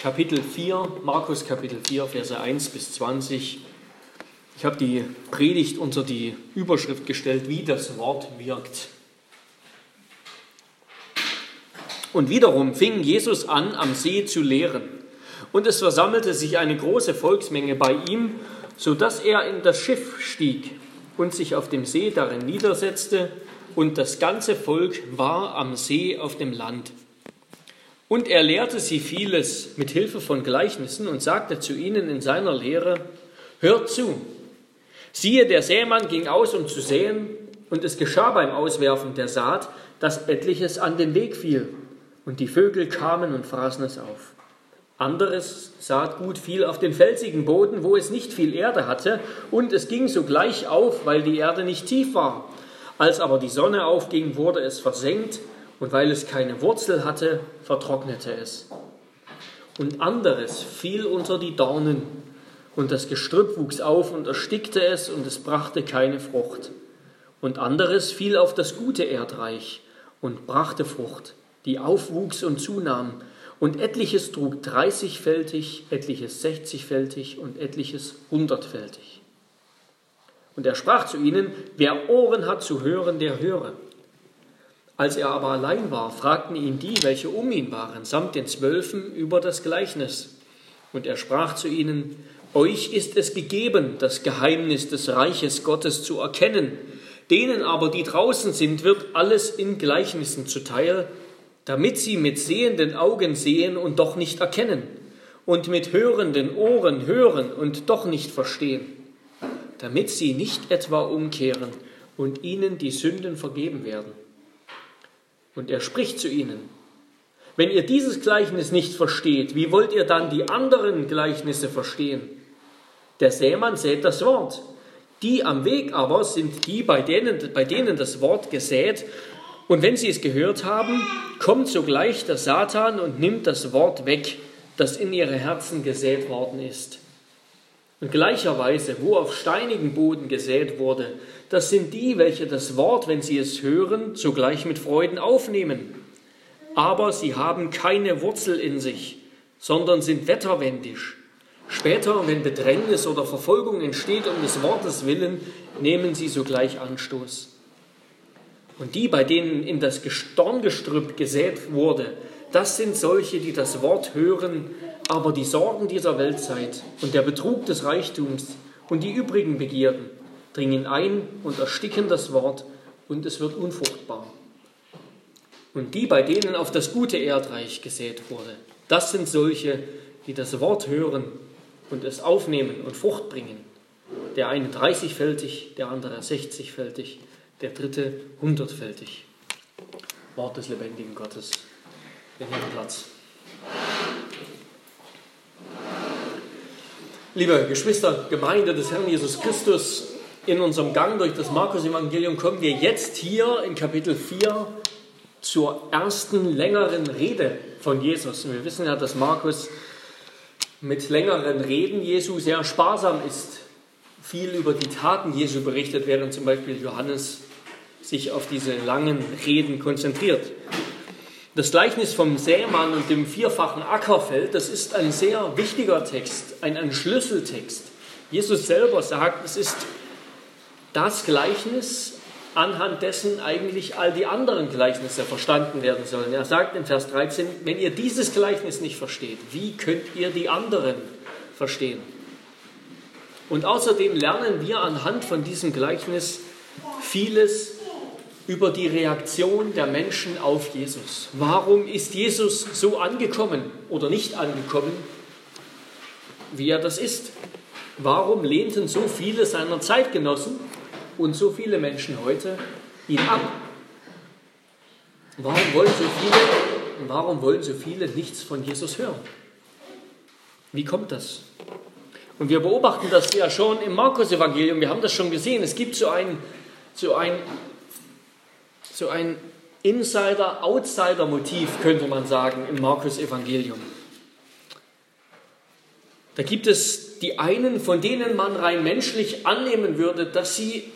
Kapitel 4, Markus Kapitel 4, Verse 1 bis 20. Ich habe die Predigt unter die Überschrift gestellt, wie das Wort wirkt. Und wiederum fing Jesus an, am See zu lehren. Und es versammelte sich eine große Volksmenge bei ihm, so dass er in das Schiff stieg und sich auf dem See darin niedersetzte, und das ganze Volk war am See auf dem Land. Und er lehrte sie vieles mit Hilfe von Gleichnissen und sagte zu ihnen in seiner Lehre, hört zu, Siehe, der Sämann ging aus, um zu säen, und es geschah beim Auswerfen der Saat, dass etliches an den Weg fiel, und die Vögel kamen und fraßen es auf. Anderes Saatgut fiel auf den felsigen Boden, wo es nicht viel Erde hatte, und es ging sogleich auf, weil die Erde nicht tief war. Als aber die Sonne aufging, wurde es versenkt, und weil es keine Wurzel hatte, vertrocknete es. Und anderes fiel unter die Dornen, und das Gestrüpp wuchs auf und erstickte es, und es brachte keine Frucht. Und anderes fiel auf das gute Erdreich und brachte Frucht, die aufwuchs und zunahm, und etliches trug dreißigfältig, etliches sechzigfältig und etliches hundertfältig. Und er sprach zu ihnen, wer Ohren hat zu hören, der höre. Als er aber allein war, fragten ihn die, welche um ihn waren, samt den Zwölfen über das Gleichnis. Und er sprach zu ihnen, euch ist es gegeben, das Geheimnis des Reiches Gottes zu erkennen. Denen aber, die draußen sind, wird alles in Gleichnissen zuteil, damit sie mit sehenden Augen sehen und doch nicht erkennen, und mit hörenden Ohren hören und doch nicht verstehen, damit sie nicht etwa umkehren und ihnen die Sünden vergeben werden. Und er spricht zu ihnen, wenn ihr dieses Gleichnis nicht versteht, wie wollt ihr dann die anderen Gleichnisse verstehen? Der Sämann sät das Wort. Die am Weg aber sind die, bei denen, bei denen das Wort gesät. Und wenn sie es gehört haben, kommt sogleich der Satan und nimmt das Wort weg, das in ihre Herzen gesät worden ist. Und gleicherweise, wo auf steinigen Boden gesät wurde, das sind die, welche das Wort, wenn sie es hören, sogleich mit Freuden aufnehmen. Aber sie haben keine Wurzel in sich, sondern sind wetterwendisch Später, wenn Bedrängnis oder Verfolgung entsteht um des Wortes willen, nehmen sie sogleich Anstoß. Und die, bei denen in das Dorngestrüpp gesät wurde, das sind solche, die das Wort hören, aber die Sorgen dieser Weltzeit und der Betrug des Reichtums und die übrigen Begierden dringen ein und ersticken das Wort und es wird unfruchtbar. Und die, bei denen auf das gute Erdreich gesät wurde, das sind solche, die das Wort hören und es aufnehmen und Frucht bringen. Der eine 30-fältig, der andere 60-fältig, der dritte 100-fältig. Wort des lebendigen Gottes. Wir nehmen Platz. Liebe Geschwister, Gemeinde des Herrn Jesus Christus, in unserem Gang durch das Markus-Evangelium kommen wir jetzt hier in Kapitel 4 zur ersten längeren Rede von Jesus. Und wir wissen ja, dass Markus mit längeren Reden Jesu sehr sparsam ist. Viel über die Taten Jesu berichtet, während zum Beispiel Johannes sich auf diese langen Reden konzentriert. Das Gleichnis vom Sämann und dem vierfachen Ackerfeld, das ist ein sehr wichtiger Text, ein, ein Schlüsseltext. Jesus selber sagt, es ist das Gleichnis, anhand dessen eigentlich all die anderen Gleichnisse verstanden werden sollen. Er sagt in Vers 13, wenn ihr dieses Gleichnis nicht versteht, wie könnt ihr die anderen verstehen? Und außerdem lernen wir anhand von diesem Gleichnis vieles über die Reaktion der Menschen auf Jesus. Warum ist Jesus so angekommen oder nicht angekommen, wie er das ist? Warum lehnten so viele seiner Zeitgenossen und so viele Menschen heute ihn ab. Warum wollen so viele, warum wollen so viele nichts von Jesus hören? Wie kommt das? Und wir beobachten das ja schon im Markus-Evangelium, wir haben das schon gesehen. Es gibt so ein, so ein, so ein Insider-Outsider-Motiv, könnte man sagen, im Markus-Evangelium. Da gibt es die einen, von denen man rein menschlich annehmen würde, dass sie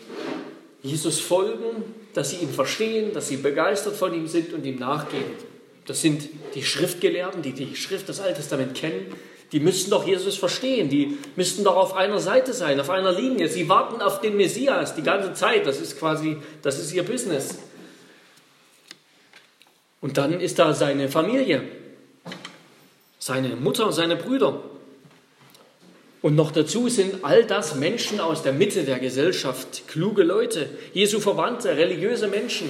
Jesus folgen, dass sie ihn verstehen, dass sie begeistert von ihm sind und ihm nachgehen. Das sind die Schriftgelehrten, die die Schrift, das Alte Testament kennen. Die müssten doch Jesus verstehen. Die müssten doch auf einer Seite sein, auf einer Linie. Sie warten auf den Messias die ganze Zeit. Das ist quasi, das ist ihr Business. Und dann ist da seine Familie, seine Mutter, seine Brüder. Und noch dazu sind all das Menschen aus der Mitte der Gesellschaft, kluge Leute, Jesu Verwandte, religiöse Menschen.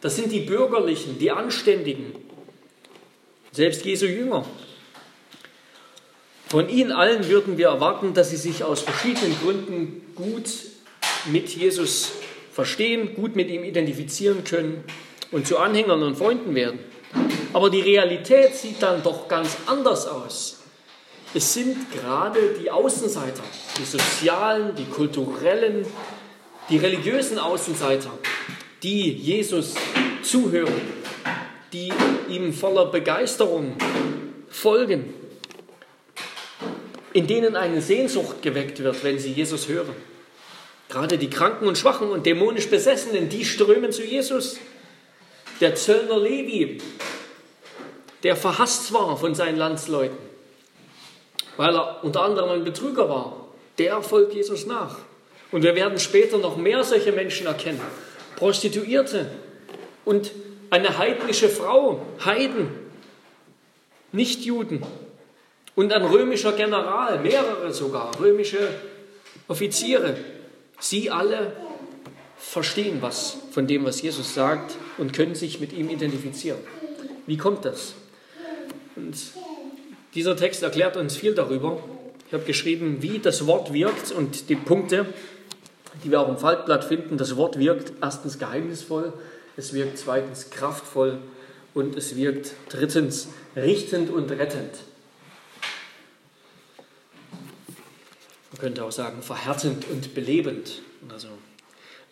Das sind die Bürgerlichen, die Anständigen, selbst Jesu Jünger. Von ihnen allen würden wir erwarten, dass sie sich aus verschiedenen Gründen gut mit Jesus verstehen, gut mit ihm identifizieren können und zu Anhängern und Freunden werden. Aber die Realität sieht dann doch ganz anders aus. Es sind gerade die Außenseiter, die sozialen, die kulturellen, die religiösen Außenseiter, die Jesus zuhören, die ihm voller Begeisterung folgen, in denen eine Sehnsucht geweckt wird, wenn sie Jesus hören. Gerade die Kranken und Schwachen und dämonisch Besessenen, die strömen zu Jesus. Der Zöllner Levi, der verhasst war von seinen Landsleuten, weil er unter anderem ein Betrüger war, der folgt Jesus nach. Und wir werden später noch mehr solche Menschen erkennen. Prostituierte und eine heidnische Frau, Heiden, Nichtjuden und ein römischer General, mehrere sogar, römische Offiziere. Sie alle verstehen was von dem, was Jesus sagt und können sich mit ihm identifizieren. Wie kommt das? Und dieser Text erklärt uns viel darüber. Ich habe geschrieben, wie das Wort wirkt und die Punkte, die wir auch im Faltblatt finden. Das Wort wirkt erstens geheimnisvoll, es wirkt zweitens kraftvoll und es wirkt drittens richtend und rettend. Man könnte auch sagen verhärtend und belebend. Also,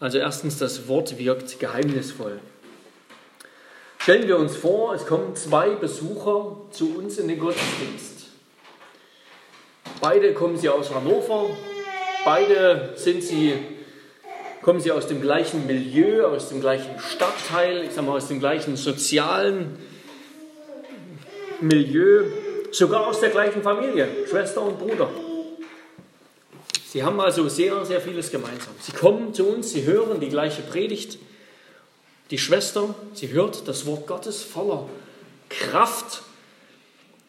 also erstens, das Wort wirkt geheimnisvoll. Stellen wir uns vor, es kommen zwei Besucher zu uns in den Gottesdienst. Beide kommen sie aus Hannover, beide sind sie, kommen sie aus dem gleichen Milieu, aus dem gleichen Stadtteil, ich sage mal aus dem gleichen sozialen Milieu, sogar aus der gleichen Familie, Schwester und Bruder. Sie haben also sehr, sehr vieles gemeinsam. Sie kommen zu uns, sie hören die gleiche Predigt, die Schwester, sie hört das Wort Gottes voller Kraft,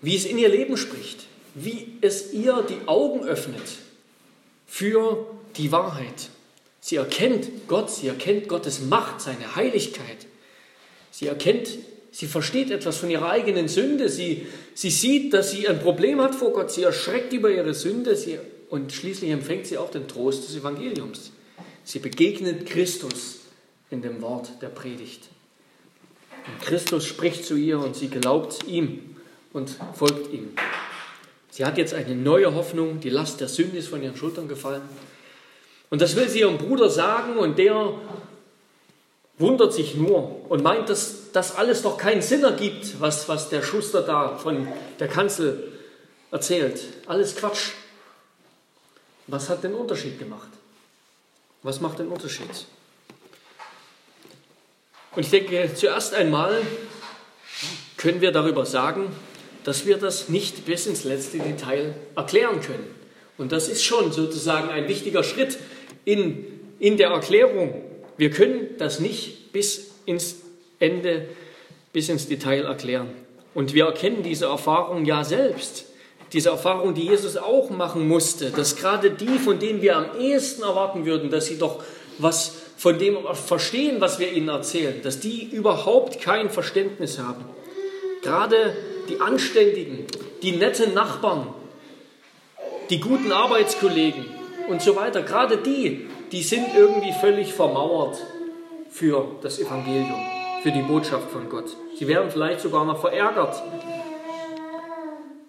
wie es in ihr Leben spricht, wie es ihr die Augen öffnet für die Wahrheit. Sie erkennt Gott, sie erkennt Gottes Macht, seine Heiligkeit. Sie erkennt, sie versteht etwas von ihrer eigenen Sünde. Sie, sie sieht, dass sie ein Problem hat vor Gott. Sie erschreckt über ihre Sünde sie, und schließlich empfängt sie auch den Trost des Evangeliums. Sie begegnet Christus in dem Wort der Predigt. Und Christus spricht zu ihr und sie glaubt ihm und folgt ihm. Sie hat jetzt eine neue Hoffnung, die Last der Sünde ist von ihren Schultern gefallen. Und das will sie ihrem Bruder sagen und der wundert sich nur und meint, dass das alles doch keinen Sinn ergibt, was, was der Schuster da von der Kanzel erzählt. Alles Quatsch. Was hat den Unterschied gemacht? Was macht den Unterschied? Und ich denke, zuerst einmal können wir darüber sagen, dass wir das nicht bis ins letzte Detail erklären können. Und das ist schon sozusagen ein wichtiger Schritt in, in der Erklärung. Wir können das nicht bis ins Ende, bis ins Detail erklären. Und wir erkennen diese Erfahrung ja selbst. Diese Erfahrung, die Jesus auch machen musste, dass gerade die, von denen wir am ehesten erwarten würden, dass sie doch was von dem verstehen, was wir ihnen erzählen, dass die überhaupt kein Verständnis haben. Gerade die Anständigen, die netten Nachbarn, die guten Arbeitskollegen und so weiter, gerade die, die sind irgendwie völlig vermauert für das Evangelium, für die Botschaft von Gott. Sie werden vielleicht sogar noch verärgert,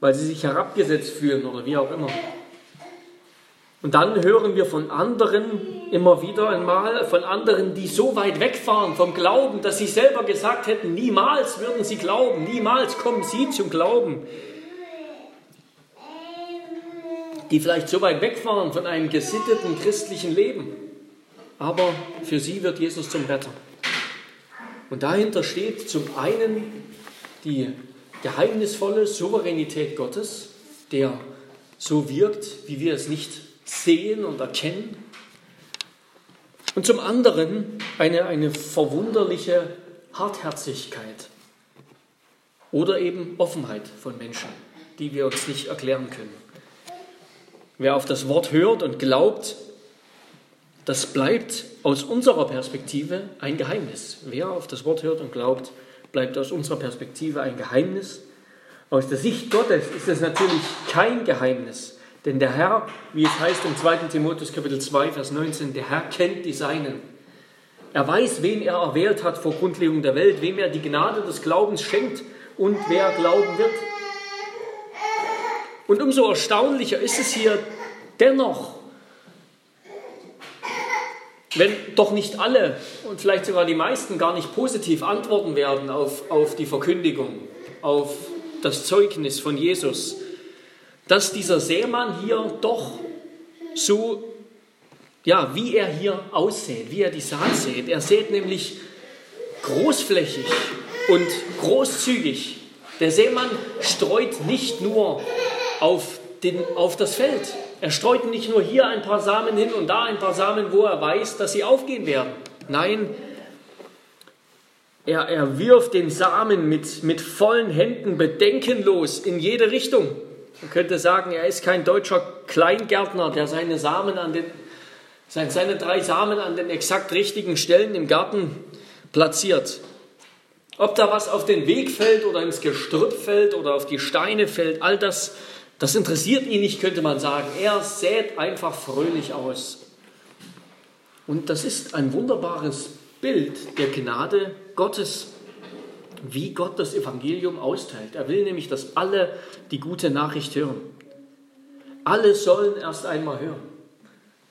weil sie sich herabgesetzt fühlen oder wie auch immer. Und dann hören wir von anderen immer wieder einmal, von anderen, die so weit wegfahren vom Glauben, dass sie selber gesagt hätten, niemals würden sie glauben, niemals kommen sie zum Glauben. Die vielleicht so weit wegfahren von einem gesitteten christlichen Leben. Aber für sie wird Jesus zum Retter. Und dahinter steht zum einen die geheimnisvolle Souveränität Gottes, der so wirkt, wie wir es nicht sehen und erkennen. Und zum anderen eine, eine verwunderliche Hartherzigkeit oder eben Offenheit von Menschen, die wir uns nicht erklären können. Wer auf das Wort hört und glaubt, das bleibt aus unserer Perspektive ein Geheimnis. Wer auf das Wort hört und glaubt, bleibt aus unserer Perspektive ein Geheimnis. Aus der Sicht Gottes ist es natürlich kein Geheimnis. Denn der Herr, wie es heißt im 2. Timotheus Kapitel 2, Vers 19, der Herr kennt die Seinen. Er weiß, wen er erwählt hat vor Grundlegung der Welt, wem er die Gnade des Glaubens schenkt und wer glauben wird. Und umso erstaunlicher ist es hier dennoch, wenn doch nicht alle und vielleicht sogar die meisten gar nicht positiv antworten werden auf, auf die Verkündigung, auf das Zeugnis von Jesus, dass dieser Seemann hier doch so, ja, wie er hier aussät, wie er die Saat sät. Er sät nämlich großflächig und großzügig. Der Seemann streut nicht nur auf, den, auf das Feld, er streut nicht nur hier ein paar Samen hin und da ein paar Samen, wo er weiß, dass sie aufgehen werden. Nein, er, er wirft den Samen mit, mit vollen Händen bedenkenlos in jede Richtung. Man könnte sagen, er ist kein deutscher Kleingärtner, der seine Samen an den, seine drei Samen an den exakt richtigen Stellen im Garten platziert. Ob da was auf den Weg fällt oder ins Gestrüpp fällt oder auf die Steine fällt, all das das interessiert ihn nicht, könnte man sagen. Er sät einfach fröhlich aus. Und das ist ein wunderbares Bild der Gnade Gottes, wie Gott das Evangelium austeilt. Er will nämlich, dass alle die gute Nachricht hören. Alle sollen erst einmal hören.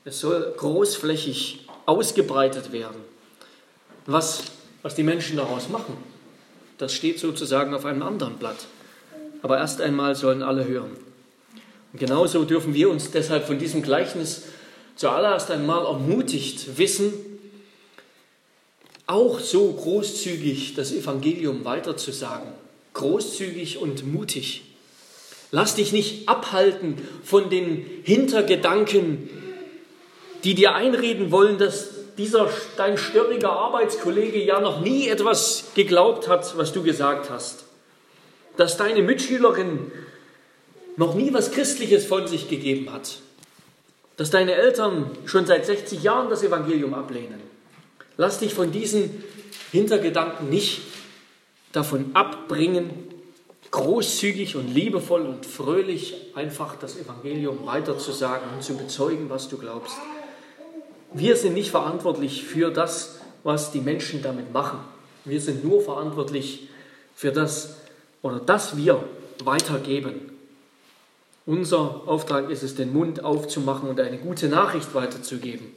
Es soll großflächig ausgebreitet werden. Was, was die Menschen daraus machen, das steht sozusagen auf einem anderen Blatt. Aber erst einmal sollen alle hören. Und genauso dürfen wir uns deshalb von diesem Gleichnis zuallererst einmal ermutigt wissen, auch so großzügig das Evangelium weiterzusagen. Großzügig und mutig. Lass dich nicht abhalten von den Hintergedanken, die dir einreden wollen, dass dieser dein störriger Arbeitskollege ja noch nie etwas geglaubt hat, was du gesagt hast. Dass deine Mitschülerin noch nie was Christliches von sich gegeben hat, dass deine Eltern schon seit 60 Jahren das Evangelium ablehnen. Lass dich von diesen Hintergedanken nicht davon abbringen, großzügig und liebevoll und fröhlich einfach das Evangelium weiterzusagen und zu bezeugen, was du glaubst. Wir sind nicht verantwortlich für das, was die Menschen damit machen. Wir sind nur verantwortlich für das oder das wir weitergeben. Unser Auftrag ist es, den Mund aufzumachen und eine gute Nachricht weiterzugeben.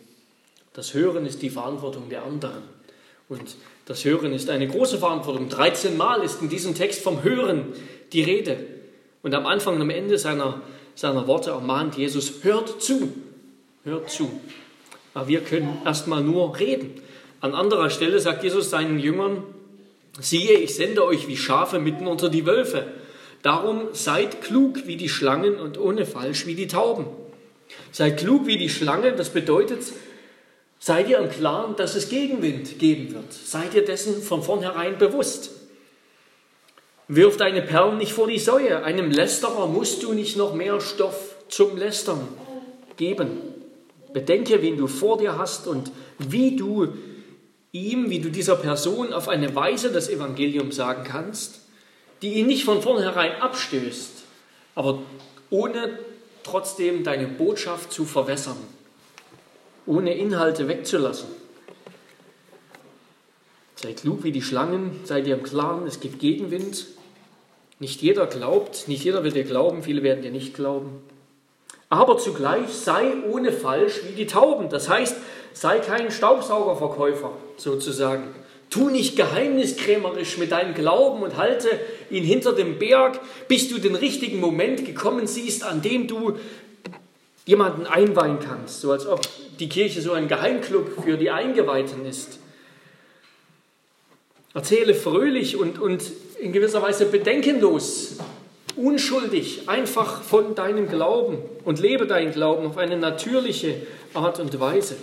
Das Hören ist die Verantwortung der anderen. Und das Hören ist eine große Verantwortung. 13 Mal ist in diesem Text vom Hören die Rede. Und am Anfang und am Ende seiner, seiner Worte ermahnt Jesus, hört zu, hört zu. Aber wir können erstmal nur reden. An anderer Stelle sagt Jesus seinen Jüngern, siehe, ich sende euch wie Schafe mitten unter die Wölfe. Darum seid klug wie die Schlangen und ohne falsch wie die Tauben. Seid klug wie die Schlangen, das bedeutet, seid ihr im Klaren, dass es Gegenwind geben wird. Seid ihr dessen von vornherein bewusst. Wirf deine Perlen nicht vor die Säue. Einem Lästerer musst du nicht noch mehr Stoff zum Lästern geben. Bedenke, wen du vor dir hast und wie du ihm, wie du dieser Person auf eine Weise das Evangelium sagen kannst, die ihn nicht von vornherein abstößt, aber ohne trotzdem deine Botschaft zu verwässern, ohne Inhalte wegzulassen. Sei klug wie die Schlangen, sei dir im Klaren, es gibt Gegenwind. Nicht jeder glaubt, nicht jeder wird dir glauben, viele werden dir nicht glauben. Aber zugleich sei ohne Falsch wie die Tauben. Das heißt, sei kein Staubsaugerverkäufer sozusagen. Tu nicht geheimniskrämerisch mit deinem Glauben und halte ihn hinter dem Berg, bis du den richtigen Moment gekommen siehst, an dem du jemanden einweihen kannst, so als ob die Kirche so ein Geheimclub für die Eingeweihten ist. Erzähle fröhlich und, und in gewisser Weise bedenkenlos, unschuldig, einfach von deinem Glauben und lebe deinen Glauben auf eine natürliche Art und Weise.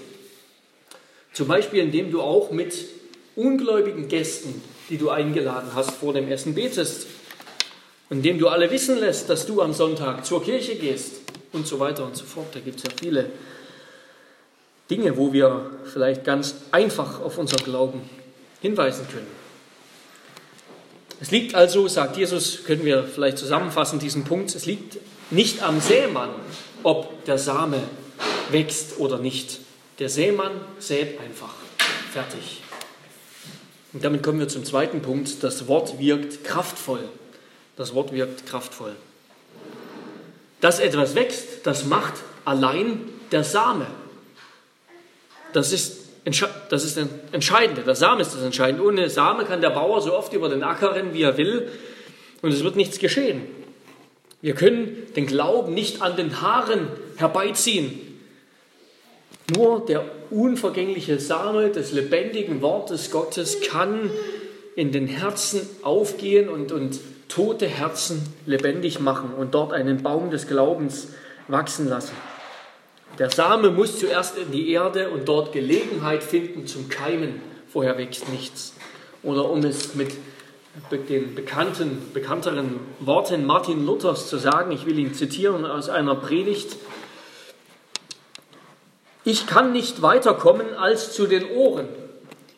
Zum Beispiel, indem du auch mit ungläubigen Gästen, die du eingeladen hast, vor dem Essen betest, indem du alle wissen lässt, dass du am Sonntag zur Kirche gehst und so weiter und so fort. Da gibt es ja viele Dinge, wo wir vielleicht ganz einfach auf unser Glauben hinweisen können. Es liegt also, sagt Jesus, können wir vielleicht zusammenfassen diesen Punkt, es liegt nicht am Sämann, ob der Same wächst oder nicht. Der Sämann sät einfach. Fertig. Und damit kommen wir zum zweiten Punkt. Das Wort wirkt kraftvoll. Das Wort wirkt kraftvoll. Dass etwas wächst, das macht allein der Same. Das ist, das ist das Entscheidende. Der Same ist das Entscheidende. Ohne Same kann der Bauer so oft über den Acker rennen, wie er will, und es wird nichts geschehen. Wir können den Glauben nicht an den Haaren herbeiziehen. Nur der unvergängliche Same des lebendigen Wortes Gottes kann in den Herzen aufgehen und, und tote Herzen lebendig machen und dort einen Baum des Glaubens wachsen lassen. Der Same muss zuerst in die Erde und dort Gelegenheit finden zum Keimen. Vorher wächst nichts. Oder um es mit den bekannten, bekannteren Worten Martin Luthers zu sagen, ich will ihn zitieren aus einer Predigt, ich kann nicht weiterkommen als zu den Ohren.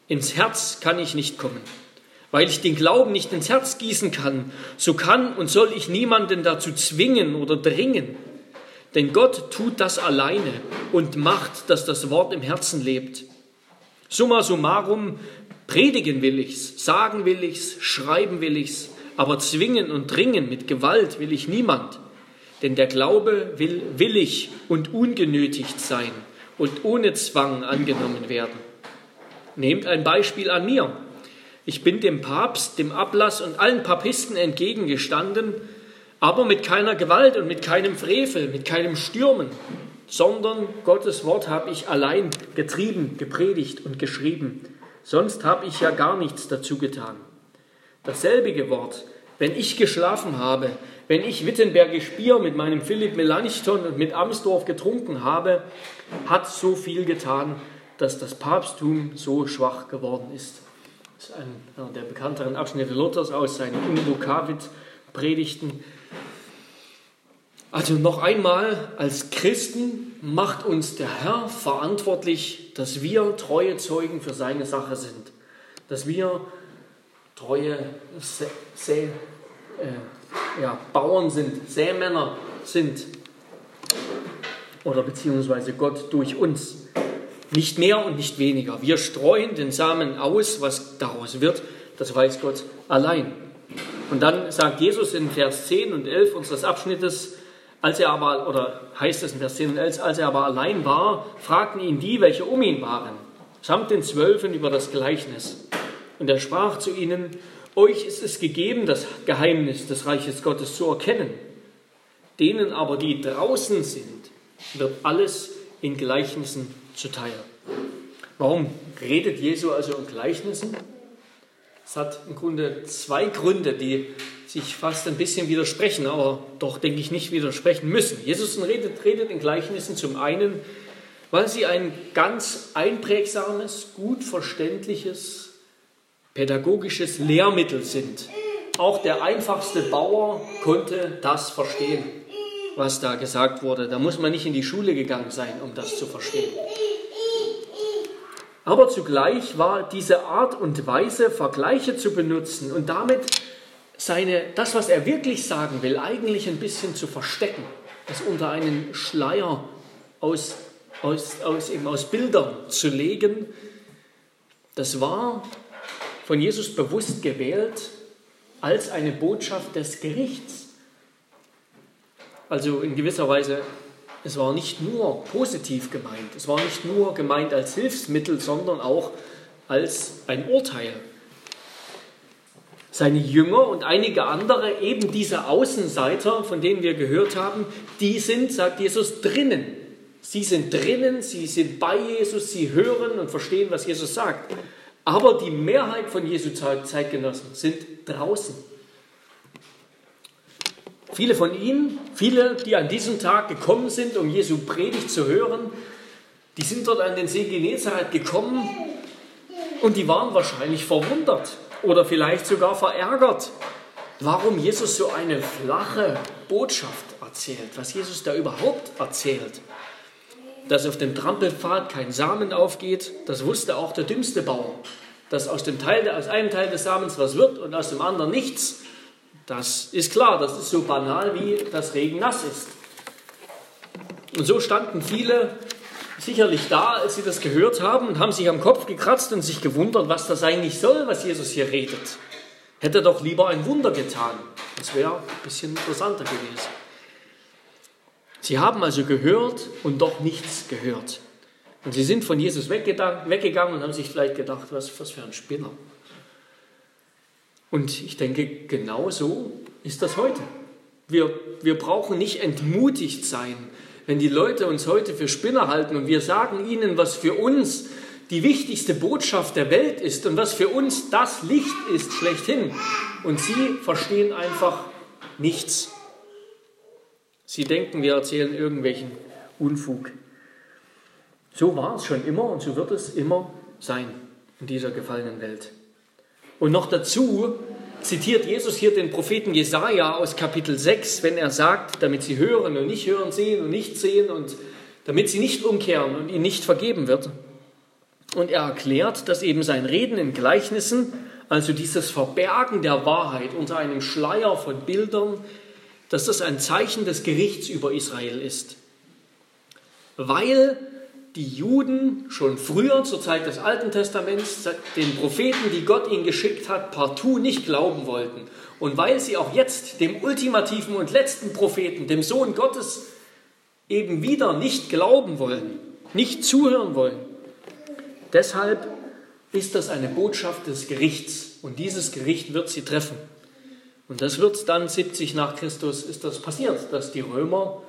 Ins Herz kann ich nicht kommen. Weil ich den Glauben nicht ins Herz gießen kann, so kann und soll ich niemanden dazu zwingen oder dringen. Denn Gott tut das alleine und macht, dass das Wort im Herzen lebt. Summa summarum, predigen will ich's, sagen will ich's, schreiben will ich's, aber zwingen und dringen mit Gewalt will ich niemand. Denn der Glaube will willig und ungenötigt sein und ohne Zwang angenommen werden. Nehmt ein Beispiel an mir. Ich bin dem Papst, dem Ablass und allen Papisten entgegengestanden, aber mit keiner Gewalt und mit keinem Frevel, mit keinem Stürmen, sondern Gottes Wort habe ich allein getrieben, gepredigt und geschrieben. Sonst habe ich ja gar nichts dazu getan. Dasselbige Wort, wenn ich geschlafen habe, wenn ich Wittenbergisch Bier mit meinem Philipp Melanchthon und mit Amsdorf getrunken habe, hat so viel getan, dass das Papsttum so schwach geworden ist. Das ist einer der bekannteren Abschnitte Luthers aus seinen Invocavit-Predigten. Also noch einmal, als Christen macht uns der Herr verantwortlich, dass wir treue Zeugen für seine Sache sind. Dass wir treue Sä äh, ja, Bauern sind, Sämänner sind. Oder beziehungsweise Gott durch uns. Nicht mehr und nicht weniger. Wir streuen den Samen aus, was daraus wird, das weiß Gott allein. Und dann sagt Jesus in Vers 10 und 11 unseres Abschnittes, als er aber, oder heißt es in Vers 10 und 11, als er aber allein war, fragten ihn die, welche um ihn waren, samt den Zwölfen über das Gleichnis. Und er sprach zu ihnen, euch ist es gegeben, das Geheimnis des Reiches Gottes zu erkennen. Denen aber, die draußen sind, wird alles in Gleichnissen zuteil. Warum redet Jesu also in Gleichnissen? Es hat im Grunde zwei Gründe, die sich fast ein bisschen widersprechen, aber doch, denke ich, nicht widersprechen müssen. Jesus redet, redet in Gleichnissen zum einen, weil sie ein ganz einprägsames, gut verständliches pädagogisches Lehrmittel sind. Auch der einfachste Bauer konnte das verstehen, was da gesagt wurde. Da muss man nicht in die Schule gegangen sein, um das zu verstehen. Aber zugleich war diese Art und Weise, Vergleiche zu benutzen und damit seine, das, was er wirklich sagen will, eigentlich ein bisschen zu verstecken, das unter einen Schleier aus, aus, aus, eben aus Bildern zu legen, das war von Jesus bewusst gewählt als eine Botschaft des Gerichts. Also in gewisser Weise, es war nicht nur positiv gemeint, es war nicht nur gemeint als Hilfsmittel, sondern auch als ein Urteil. Seine Jünger und einige andere, eben diese Außenseiter, von denen wir gehört haben, die sind, sagt Jesus, drinnen. Sie sind drinnen, sie sind bei Jesus, sie hören und verstehen, was Jesus sagt. Aber die Mehrheit von Jesu Zeitgenossen sind draußen. Viele von ihnen, viele, die an diesem Tag gekommen sind, um Jesu Predigt zu hören, die sind dort an den See Genezareth gekommen und die waren wahrscheinlich verwundert oder vielleicht sogar verärgert, warum Jesus so eine flache Botschaft erzählt, was Jesus da überhaupt erzählt. Dass auf dem Trampelpfad kein Samen aufgeht, das wusste auch der dümmste Bauer. Dass aus, dem Teil, aus einem Teil des Samens was wird und aus dem anderen nichts, das ist klar, das ist so banal wie das Regen nass ist. Und so standen viele sicherlich da, als sie das gehört haben und haben sich am Kopf gekratzt und sich gewundert, was das eigentlich soll, was Jesus hier redet. Hätte doch lieber ein Wunder getan. Das wäre ein bisschen interessanter gewesen. Sie haben also gehört und doch nichts gehört. Und sie sind von Jesus weggegangen und haben sich vielleicht gedacht, was, was für ein Spinner. Und ich denke, genau so ist das heute. Wir, wir brauchen nicht entmutigt sein, wenn die Leute uns heute für Spinner halten und wir sagen ihnen, was für uns die wichtigste Botschaft der Welt ist und was für uns das Licht ist schlechthin. Und sie verstehen einfach nichts. Sie denken, wir erzählen irgendwelchen Unfug. So war es schon immer und so wird es immer sein in dieser gefallenen Welt. Und noch dazu zitiert Jesus hier den Propheten Jesaja aus Kapitel 6, wenn er sagt, damit sie hören und nicht hören, sehen und nicht sehen und damit sie nicht umkehren und ihnen nicht vergeben wird. Und er erklärt, dass eben sein Reden in Gleichnissen, also dieses Verbergen der Wahrheit unter einem Schleier von Bildern, dass das ein Zeichen des Gerichts über Israel ist. Weil die Juden schon früher, zur Zeit des Alten Testaments, den Propheten, die Gott ihnen geschickt hat, partout nicht glauben wollten. Und weil sie auch jetzt dem ultimativen und letzten Propheten, dem Sohn Gottes, eben wieder nicht glauben wollen, nicht zuhören wollen. Deshalb ist das eine Botschaft des Gerichts und dieses Gericht wird sie treffen. Und das wird dann 70 nach Christus ist das passiert, dass die Römer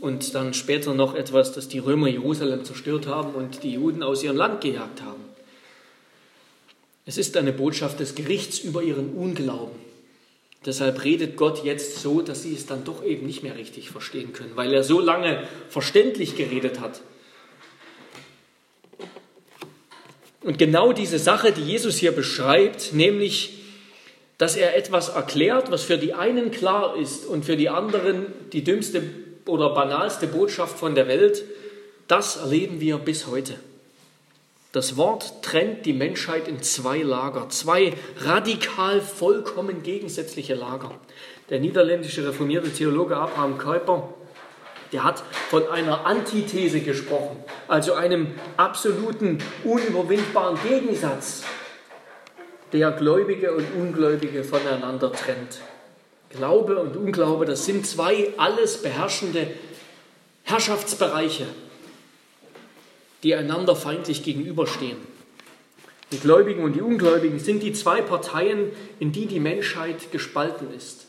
und dann später noch etwas, dass die Römer Jerusalem zerstört haben und die Juden aus ihrem Land gejagt haben. Es ist eine Botschaft des Gerichts über ihren Unglauben. Deshalb redet Gott jetzt so, dass sie es dann doch eben nicht mehr richtig verstehen können, weil er so lange verständlich geredet hat. Und genau diese Sache, die Jesus hier beschreibt, nämlich, dass er etwas erklärt, was für die einen klar ist und für die anderen die dümmste oder banalste Botschaft von der Welt, das erleben wir bis heute. Das Wort trennt die Menschheit in zwei Lager, zwei radikal vollkommen gegensätzliche Lager. Der niederländische reformierte Theologe Abraham Kuyper, der hat von einer Antithese gesprochen, also einem absoluten, unüberwindbaren Gegensatz, der Gläubige und Ungläubige voneinander trennt. Glaube und Unglaube, das sind zwei alles beherrschende Herrschaftsbereiche, die einander feindlich gegenüberstehen. Die Gläubigen und die Ungläubigen sind die zwei Parteien, in die die Menschheit gespalten ist.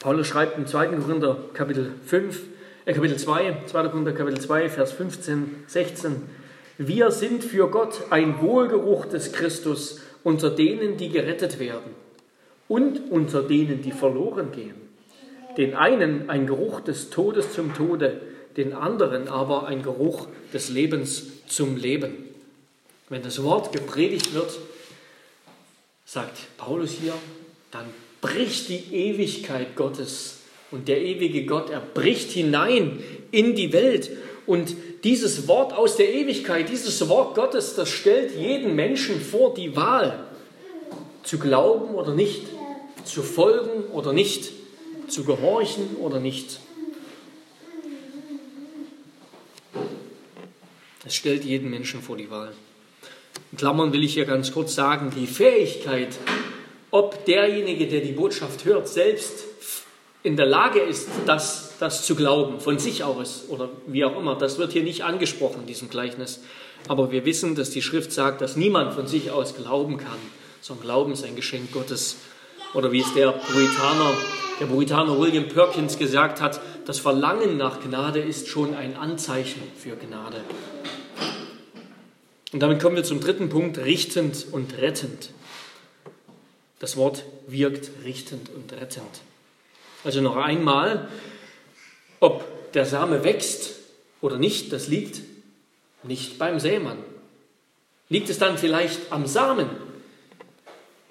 Paulus schreibt im 2. Korinther Kapitel 5, äh Kapitel 2, 2. Korinther Kapitel 2, Vers 15, 16. Wir sind für Gott ein Wohlgeruch des Christus unter denen, die gerettet werden und unter denen, die verloren gehen. Den einen ein Geruch des Todes zum Tode, den anderen aber ein Geruch des Lebens zum Leben. Wenn das Wort gepredigt wird, sagt Paulus hier, dann bricht die Ewigkeit Gottes und der ewige Gott, er bricht hinein in die Welt. Und dieses Wort aus der Ewigkeit, dieses Wort Gottes, das stellt jeden Menschen vor die Wahl, zu glauben oder nicht, zu folgen oder nicht, zu gehorchen oder nicht. Es stellt jeden Menschen vor die Wahl. In Klammern will ich hier ganz kurz sagen, die Fähigkeit, ob derjenige, der die Botschaft hört, selbst in der Lage ist, das, das zu glauben, von sich aus oder wie auch immer, das wird hier nicht angesprochen in diesem Gleichnis. Aber wir wissen, dass die Schrift sagt, dass niemand von sich aus glauben kann, sondern Glauben ist ein Geschenk Gottes. Oder wie es der Puritaner, der Puritaner William Perkins gesagt hat, das Verlangen nach Gnade ist schon ein Anzeichen für Gnade. Und damit kommen wir zum dritten Punkt, richtend und rettend. Das Wort wirkt richtend und rettend. Also noch einmal, ob der Same wächst oder nicht, das liegt nicht beim Sämann. Liegt es dann vielleicht am Samen?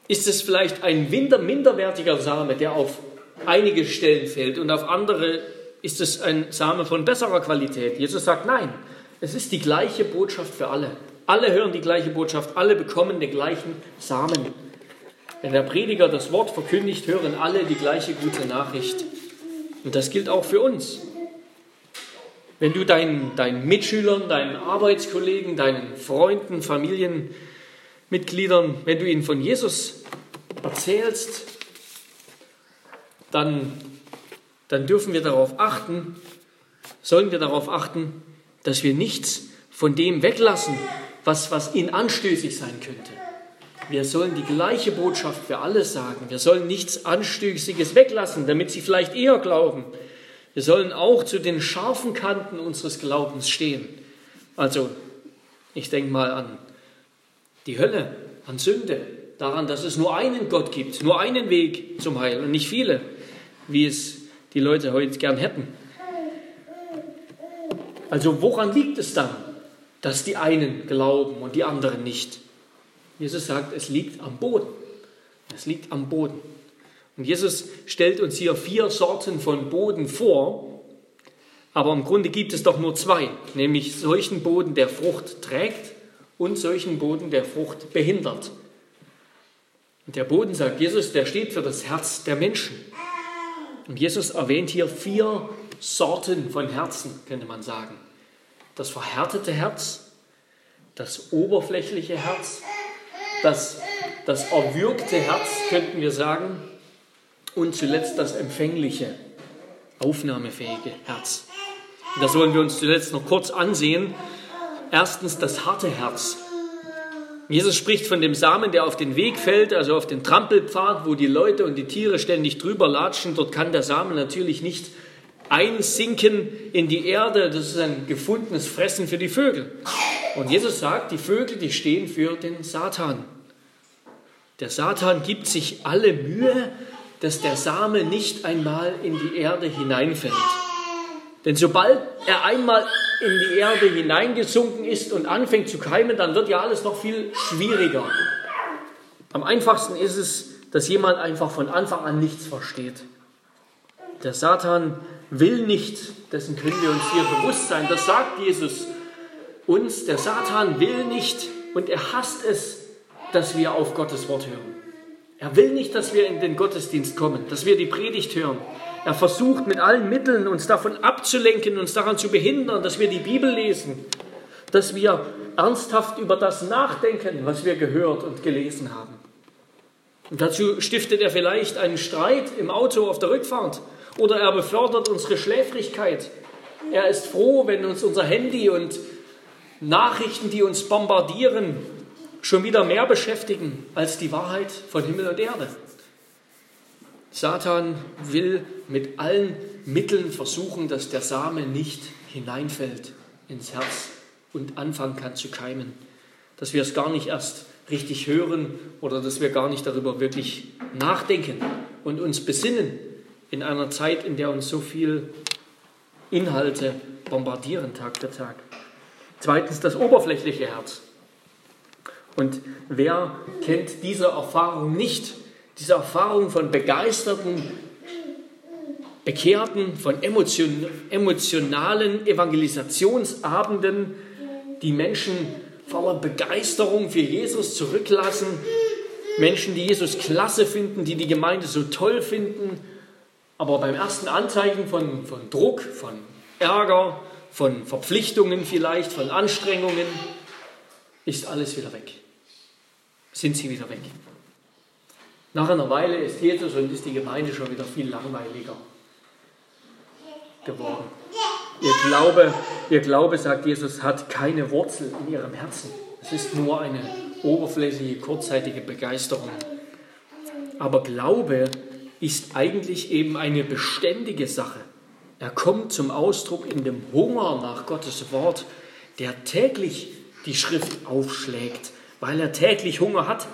Ist es vielleicht ein minderwertiger Same, der auf einige Stellen fällt und auf andere ist es ein Same von besserer Qualität? Jesus sagt nein, es ist die gleiche Botschaft für alle. Alle hören die gleiche Botschaft, alle bekommen den gleichen Samen. Wenn der Prediger das Wort verkündigt, hören alle die gleiche gute Nachricht. Und das gilt auch für uns. Wenn du deinen, deinen Mitschülern, deinen Arbeitskollegen, deinen Freunden, Familienmitgliedern, wenn du ihnen von Jesus erzählst, dann, dann dürfen wir darauf achten, sollen wir darauf achten, dass wir nichts von dem weglassen, was, was ihnen anstößig sein könnte. Wir sollen die gleiche Botschaft für alle sagen. Wir sollen nichts Anstößiges weglassen, damit sie vielleicht eher glauben. Wir sollen auch zu den scharfen Kanten unseres Glaubens stehen. Also, ich denke mal an die Hölle, an Sünde, daran, dass es nur einen Gott gibt, nur einen Weg zum Heil und nicht viele, wie es die Leute heute gern hätten. Also woran liegt es dann, dass die einen glauben und die anderen nicht? Jesus sagt, es liegt am Boden. Es liegt am Boden. Und Jesus stellt uns hier vier Sorten von Boden vor, aber im Grunde gibt es doch nur zwei, nämlich solchen Boden, der Frucht trägt und solchen Boden, der Frucht behindert. Und der Boden, sagt Jesus, der steht für das Herz der Menschen. Und Jesus erwähnt hier vier Sorten von Herzen, könnte man sagen. Das verhärtete Herz, das oberflächliche Herz, das, das erwürgte Herz, könnten wir sagen, und zuletzt das empfängliche, aufnahmefähige Herz. Das wollen wir uns zuletzt noch kurz ansehen. Erstens das harte Herz. Jesus spricht von dem Samen, der auf den Weg fällt, also auf den Trampelpfad, wo die Leute und die Tiere ständig drüber latschen. Dort kann der Samen natürlich nicht einsinken in die Erde. Das ist ein gefundenes Fressen für die Vögel. Und Jesus sagt, die Vögel, die stehen für den Satan. Der Satan gibt sich alle Mühe, dass der Same nicht einmal in die Erde hineinfällt. Denn sobald er einmal in die Erde hineingesunken ist und anfängt zu keimen, dann wird ja alles noch viel schwieriger. Am einfachsten ist es, dass jemand einfach von Anfang an nichts versteht. Der Satan will nicht, dessen können wir uns hier bewusst sein, das sagt Jesus uns, der Satan will nicht und er hasst es, dass wir auf Gottes Wort hören. Er will nicht, dass wir in den Gottesdienst kommen, dass wir die Predigt hören. Er versucht mit allen Mitteln, uns davon abzulenken, uns daran zu behindern, dass wir die Bibel lesen, dass wir ernsthaft über das nachdenken, was wir gehört und gelesen haben. Und dazu stiftet er vielleicht einen Streit im Auto auf der Rückfahrt oder er befördert unsere Schläfrigkeit. Er ist froh, wenn uns unser Handy und Nachrichten, die uns bombardieren, schon wieder mehr beschäftigen als die Wahrheit von Himmel und Erde. Satan will mit allen Mitteln versuchen, dass der Same nicht hineinfällt ins Herz und anfangen kann zu keimen. Dass wir es gar nicht erst richtig hören oder dass wir gar nicht darüber wirklich nachdenken und uns besinnen in einer Zeit, in der uns so viel Inhalte bombardieren Tag für Tag. Zweitens das oberflächliche Herz. Und wer kennt diese Erfahrung nicht? Diese Erfahrung von begeisterten, bekehrten, von emotion, emotionalen Evangelisationsabenden, die Menschen voller Begeisterung für Jesus zurücklassen, Menschen, die Jesus klasse finden, die die Gemeinde so toll finden, aber beim ersten Anzeichen von, von Druck, von Ärger, von Verpflichtungen vielleicht, von Anstrengungen, ist alles wieder weg sind sie wieder weg. Nach einer Weile ist Jesus und ist die Gemeinde schon wieder viel langweiliger geworden. Ihr Glaube, ihr Glaube, sagt Jesus, hat keine Wurzel in ihrem Herzen. Es ist nur eine oberflächliche, kurzzeitige Begeisterung. Aber Glaube ist eigentlich eben eine beständige Sache. Er kommt zum Ausdruck in dem Hunger nach Gottes Wort, der täglich die Schrift aufschlägt, weil er täglich Hunger hat.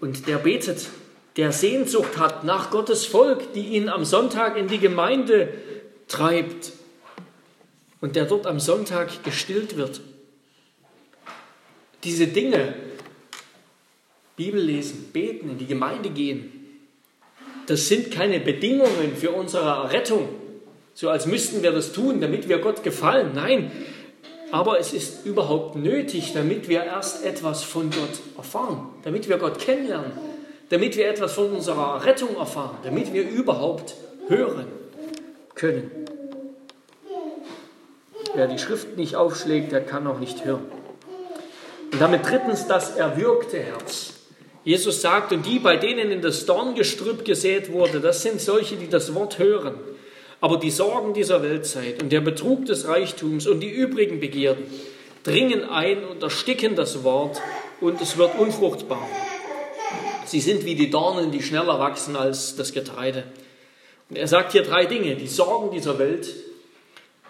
Und der betet, der Sehnsucht hat nach Gottes Volk, die ihn am Sonntag in die Gemeinde treibt und der dort am Sonntag gestillt wird. Diese Dinge, Bibel lesen, beten, in die Gemeinde gehen, das sind keine Bedingungen für unsere Rettung, so als müssten wir das tun, damit wir Gott gefallen. Nein, aber es ist überhaupt nötig, damit wir erst etwas von Gott erfahren, damit wir Gott kennenlernen, damit wir etwas von unserer Rettung erfahren, damit wir überhaupt hören können. Wer die Schrift nicht aufschlägt, der kann auch nicht hören. Und damit drittens das erwürgte Herz. Jesus sagt, und die, bei denen in das Dorngestrüpp gesät wurde, das sind solche, die das Wort hören, aber die Sorgen dieser Weltzeit und der Betrug des Reichtums und die übrigen Begierden dringen ein und ersticken das Wort und es wird unfruchtbar. Sie sind wie die Dornen, die schneller wachsen als das Getreide. Und er sagt hier drei Dinge, die Sorgen dieser Welt,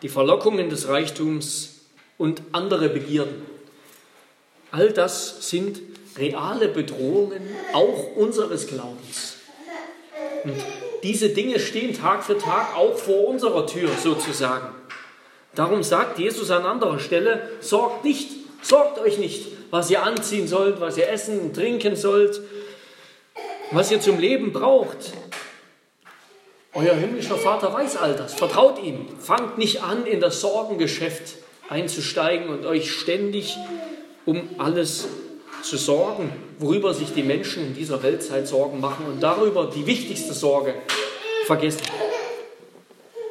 die Verlockungen des Reichtums und andere Begierden. All das sind reale Bedrohungen auch unseres Glaubens. Und diese Dinge stehen Tag für Tag auch vor unserer Tür sozusagen. Darum sagt Jesus an anderer Stelle, sorgt nicht, sorgt euch nicht, was ihr anziehen sollt, was ihr essen und trinken sollt, was ihr zum Leben braucht. Euer himmlischer Vater weiß all das. Vertraut ihm. Fangt nicht an, in das Sorgengeschäft einzusteigen und euch ständig um alles zu sorgen, worüber sich die Menschen in dieser Weltzeit Sorgen machen und darüber die wichtigste Sorge vergessen.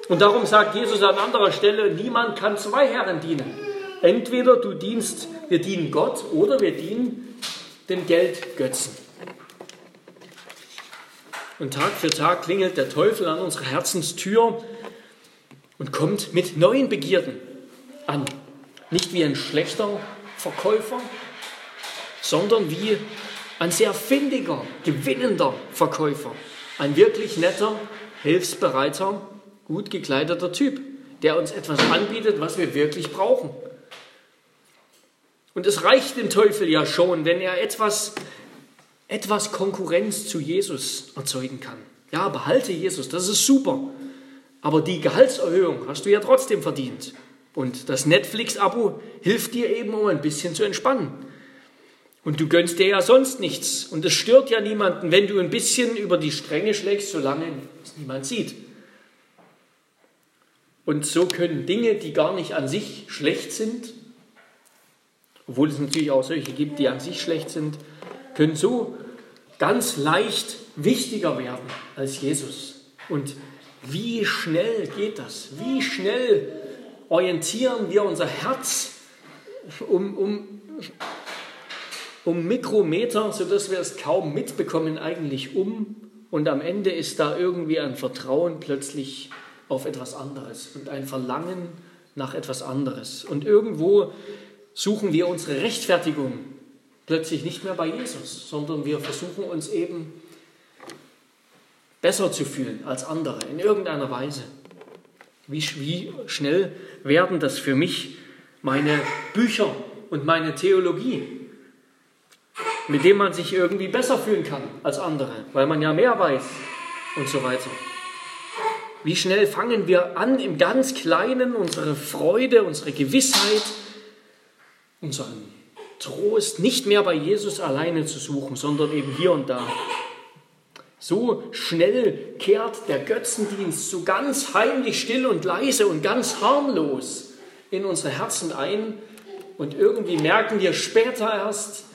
Und darum sagt Jesus an anderer Stelle, niemand kann zwei Herren dienen. Entweder du dienst, wir dienen Gott oder wir dienen dem Geldgötzen. Und Tag für Tag klingelt der Teufel an unserer Herzenstür und kommt mit neuen Begierden an. Nicht wie ein schlechter Verkäufer, sondern wie ein sehr findiger, gewinnender Verkäufer. Ein wirklich netter, hilfsbereiter, gut gekleideter Typ, der uns etwas anbietet, was wir wirklich brauchen. Und es reicht dem Teufel ja schon, wenn er etwas, etwas Konkurrenz zu Jesus erzeugen kann. Ja, behalte Jesus, das ist super. Aber die Gehaltserhöhung hast du ja trotzdem verdient. Und das Netflix-Abo hilft dir eben, um ein bisschen zu entspannen. Und du gönnst dir ja sonst nichts. Und es stört ja niemanden, wenn du ein bisschen über die Stränge schlägst, solange es niemand sieht. Und so können Dinge, die gar nicht an sich schlecht sind, obwohl es natürlich auch solche gibt, die an sich schlecht sind, können so ganz leicht wichtiger werden als Jesus. Und wie schnell geht das? Wie schnell orientieren wir unser Herz um, um um Mikrometer, sodass wir es kaum mitbekommen, eigentlich um. Und am Ende ist da irgendwie ein Vertrauen plötzlich auf etwas anderes und ein Verlangen nach etwas anderes. Und irgendwo suchen wir unsere Rechtfertigung plötzlich nicht mehr bei Jesus, sondern wir versuchen uns eben besser zu fühlen als andere in irgendeiner Weise. Wie, wie schnell werden das für mich meine Bücher und meine Theologie? Mit dem man sich irgendwie besser fühlen kann als andere, weil man ja mehr weiß und so weiter. Wie schnell fangen wir an, im ganz Kleinen unsere Freude, unsere Gewissheit, unseren Trost nicht mehr bei Jesus alleine zu suchen, sondern eben hier und da. So schnell kehrt der Götzendienst so ganz heimlich still und leise und ganz harmlos in unsere Herzen ein und irgendwie merken wir später erst,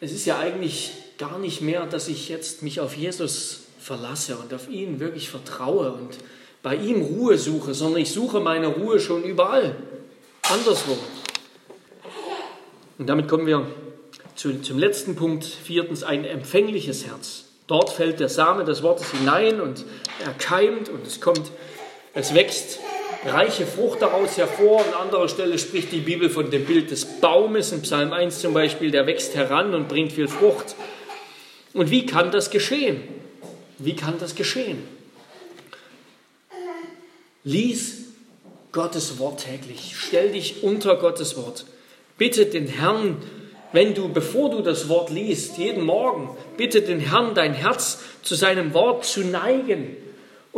es ist ja eigentlich gar nicht mehr, dass ich jetzt mich auf Jesus verlasse und auf ihn wirklich vertraue und bei ihm Ruhe suche, sondern ich suche meine Ruhe schon überall, anderswo. Und damit kommen wir zu, zum letzten Punkt, viertens, ein empfängliches Herz. Dort fällt der Same des Wortes hinein und er keimt und es kommt, es wächst reiche Frucht daraus hervor. An anderer Stelle spricht die Bibel von dem Bild des Baumes, in Psalm 1 zum Beispiel, der wächst heran und bringt viel Frucht. Und wie kann das geschehen? Wie kann das geschehen? Lies Gottes Wort täglich. Stell dich unter Gottes Wort. Bitte den Herrn, wenn du, bevor du das Wort liest, jeden Morgen, bitte den Herrn, dein Herz zu seinem Wort zu neigen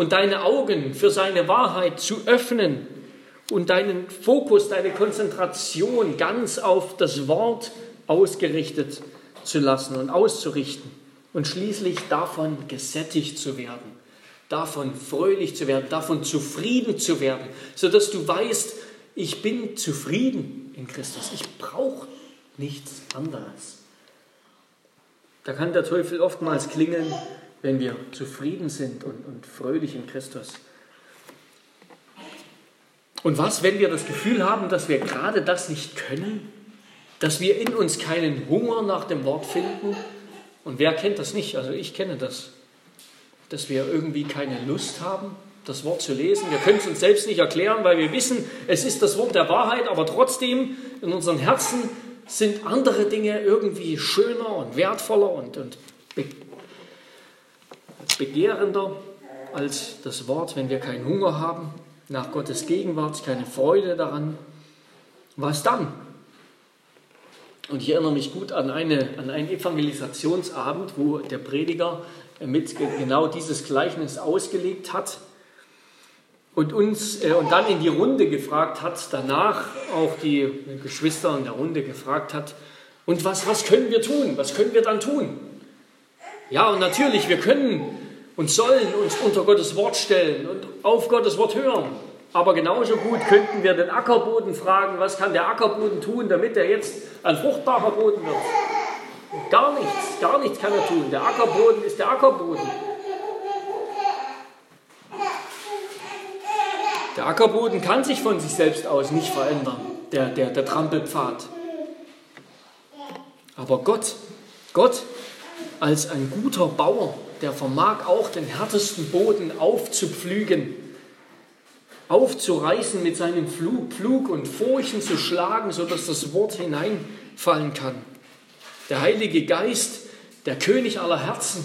und deine Augen für seine Wahrheit zu öffnen und deinen Fokus, deine Konzentration ganz auf das Wort ausgerichtet zu lassen und auszurichten und schließlich davon gesättigt zu werden, davon fröhlich zu werden, davon zufrieden zu werden, sodass du weißt, ich bin zufrieden in Christus, ich brauche nichts anderes. Da kann der Teufel oftmals klingeln, wenn wir zufrieden sind und, und fröhlich in Christus. Und was, wenn wir das Gefühl haben, dass wir gerade das nicht können? Dass wir in uns keinen Hunger nach dem Wort finden? Und wer kennt das nicht? Also ich kenne das. Dass wir irgendwie keine Lust haben, das Wort zu lesen. Wir können es uns selbst nicht erklären, weil wir wissen, es ist das Wort der Wahrheit, aber trotzdem in unseren Herzen sind andere Dinge irgendwie schöner und wertvoller und, und begehrender als das Wort, wenn wir keinen Hunger haben nach Gottes Gegenwart, keine Freude daran. Was dann? Und ich erinnere mich gut an, eine, an einen Evangelisationsabend, wo der Prediger mit genau dieses Gleichnis ausgelegt hat und uns äh, und dann in die Runde gefragt hat, danach auch die Geschwister in der Runde gefragt hat, und was, was können wir tun? Was können wir dann tun? Ja, und natürlich, wir können und sollen uns unter Gottes Wort stellen und auf Gottes Wort hören. Aber genauso gut könnten wir den Ackerboden fragen, was kann der Ackerboden tun, damit er jetzt ein fruchtbarer Boden wird. Gar nichts, gar nichts kann er tun. Der Ackerboden ist der Ackerboden. Der Ackerboden kann sich von sich selbst aus nicht verändern, der, der, der Trampelpfad. Aber Gott, Gott als ein guter Bauer, der vermag auch den härtesten Boden aufzupflügen, aufzureißen mit seinem Flug, Pflug und Furchen zu schlagen, sodass das Wort hineinfallen kann. Der Heilige Geist, der König aller Herzen,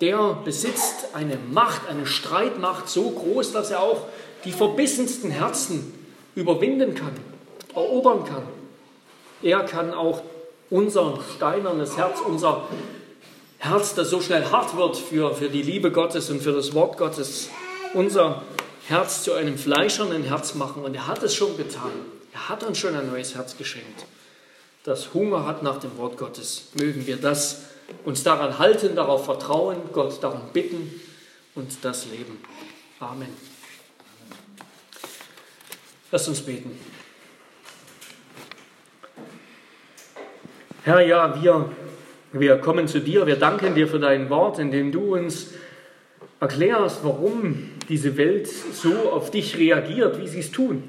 der besitzt eine Macht, eine Streitmacht so groß, dass er auch die verbissensten Herzen überwinden kann, erobern kann. Er kann auch unser steinernes Herz, unser Herz, das so schnell hart wird für, für die Liebe Gottes und für das Wort Gottes, unser Herz zu einem fleischernen Herz machen. Und er hat es schon getan. Er hat uns schon ein neues Herz geschenkt, das Hunger hat nach dem Wort Gottes. Mögen wir das uns daran halten, darauf vertrauen, Gott darum bitten und das leben. Amen. Lass uns beten. Herr, ja, wir wir kommen zu dir, wir danken dir für dein Wort, in dem du uns erklärst, warum diese Welt so auf dich reagiert, wie sie es tun.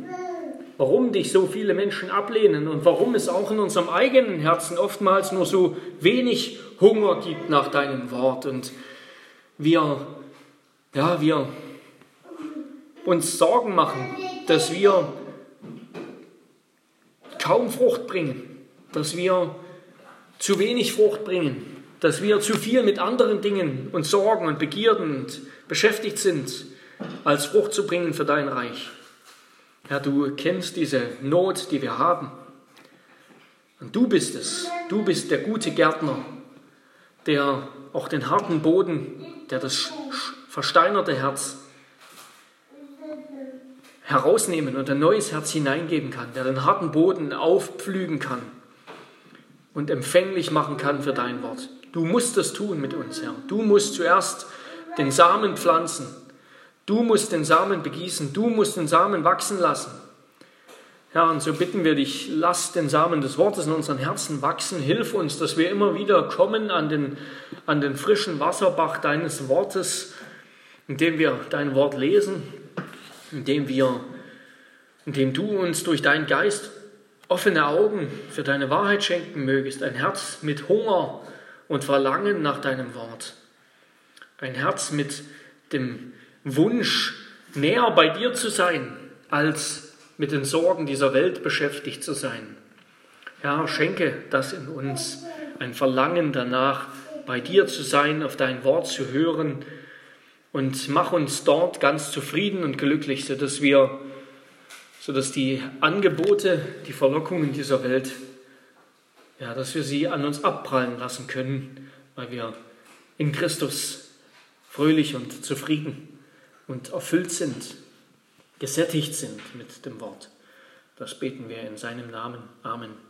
Warum dich so viele Menschen ablehnen und warum es auch in unserem eigenen Herzen oftmals nur so wenig Hunger gibt nach deinem Wort. Und wir, ja, wir uns Sorgen machen, dass wir kaum Frucht bringen, dass wir zu wenig Frucht bringen, dass wir zu viel mit anderen Dingen und Sorgen und Begierden beschäftigt sind, als Frucht zu bringen für dein Reich. Herr, du kennst diese Not, die wir haben. Und du bist es. Du bist der gute Gärtner, der auch den harten Boden, der das versteinerte Herz herausnehmen und ein neues Herz hineingeben kann, der den harten Boden aufpflügen kann und empfänglich machen kann für dein Wort. Du musst das tun mit uns, Herr. Du musst zuerst den Samen pflanzen. Du musst den Samen begießen. Du musst den Samen wachsen lassen. Herr, und so bitten wir dich, lass den Samen des Wortes in unseren Herzen wachsen. Hilf uns, dass wir immer wieder kommen an den, an den frischen Wasserbach deines Wortes, indem wir dein Wort lesen, indem wir, indem du uns durch deinen Geist offene Augen für deine Wahrheit schenken mögest, ein Herz mit Hunger und Verlangen nach deinem Wort, ein Herz mit dem Wunsch, näher bei dir zu sein, als mit den Sorgen dieser Welt beschäftigt zu sein. Herr, schenke das in uns, ein Verlangen danach, bei dir zu sein, auf dein Wort zu hören und mach uns dort ganz zufrieden und glücklich, sodass wir sodass die Angebote, die Verlockungen dieser Welt, ja, dass wir sie an uns abprallen lassen können, weil wir in Christus fröhlich und zufrieden und erfüllt sind, gesättigt sind mit dem Wort. Das beten wir in seinem Namen. Amen.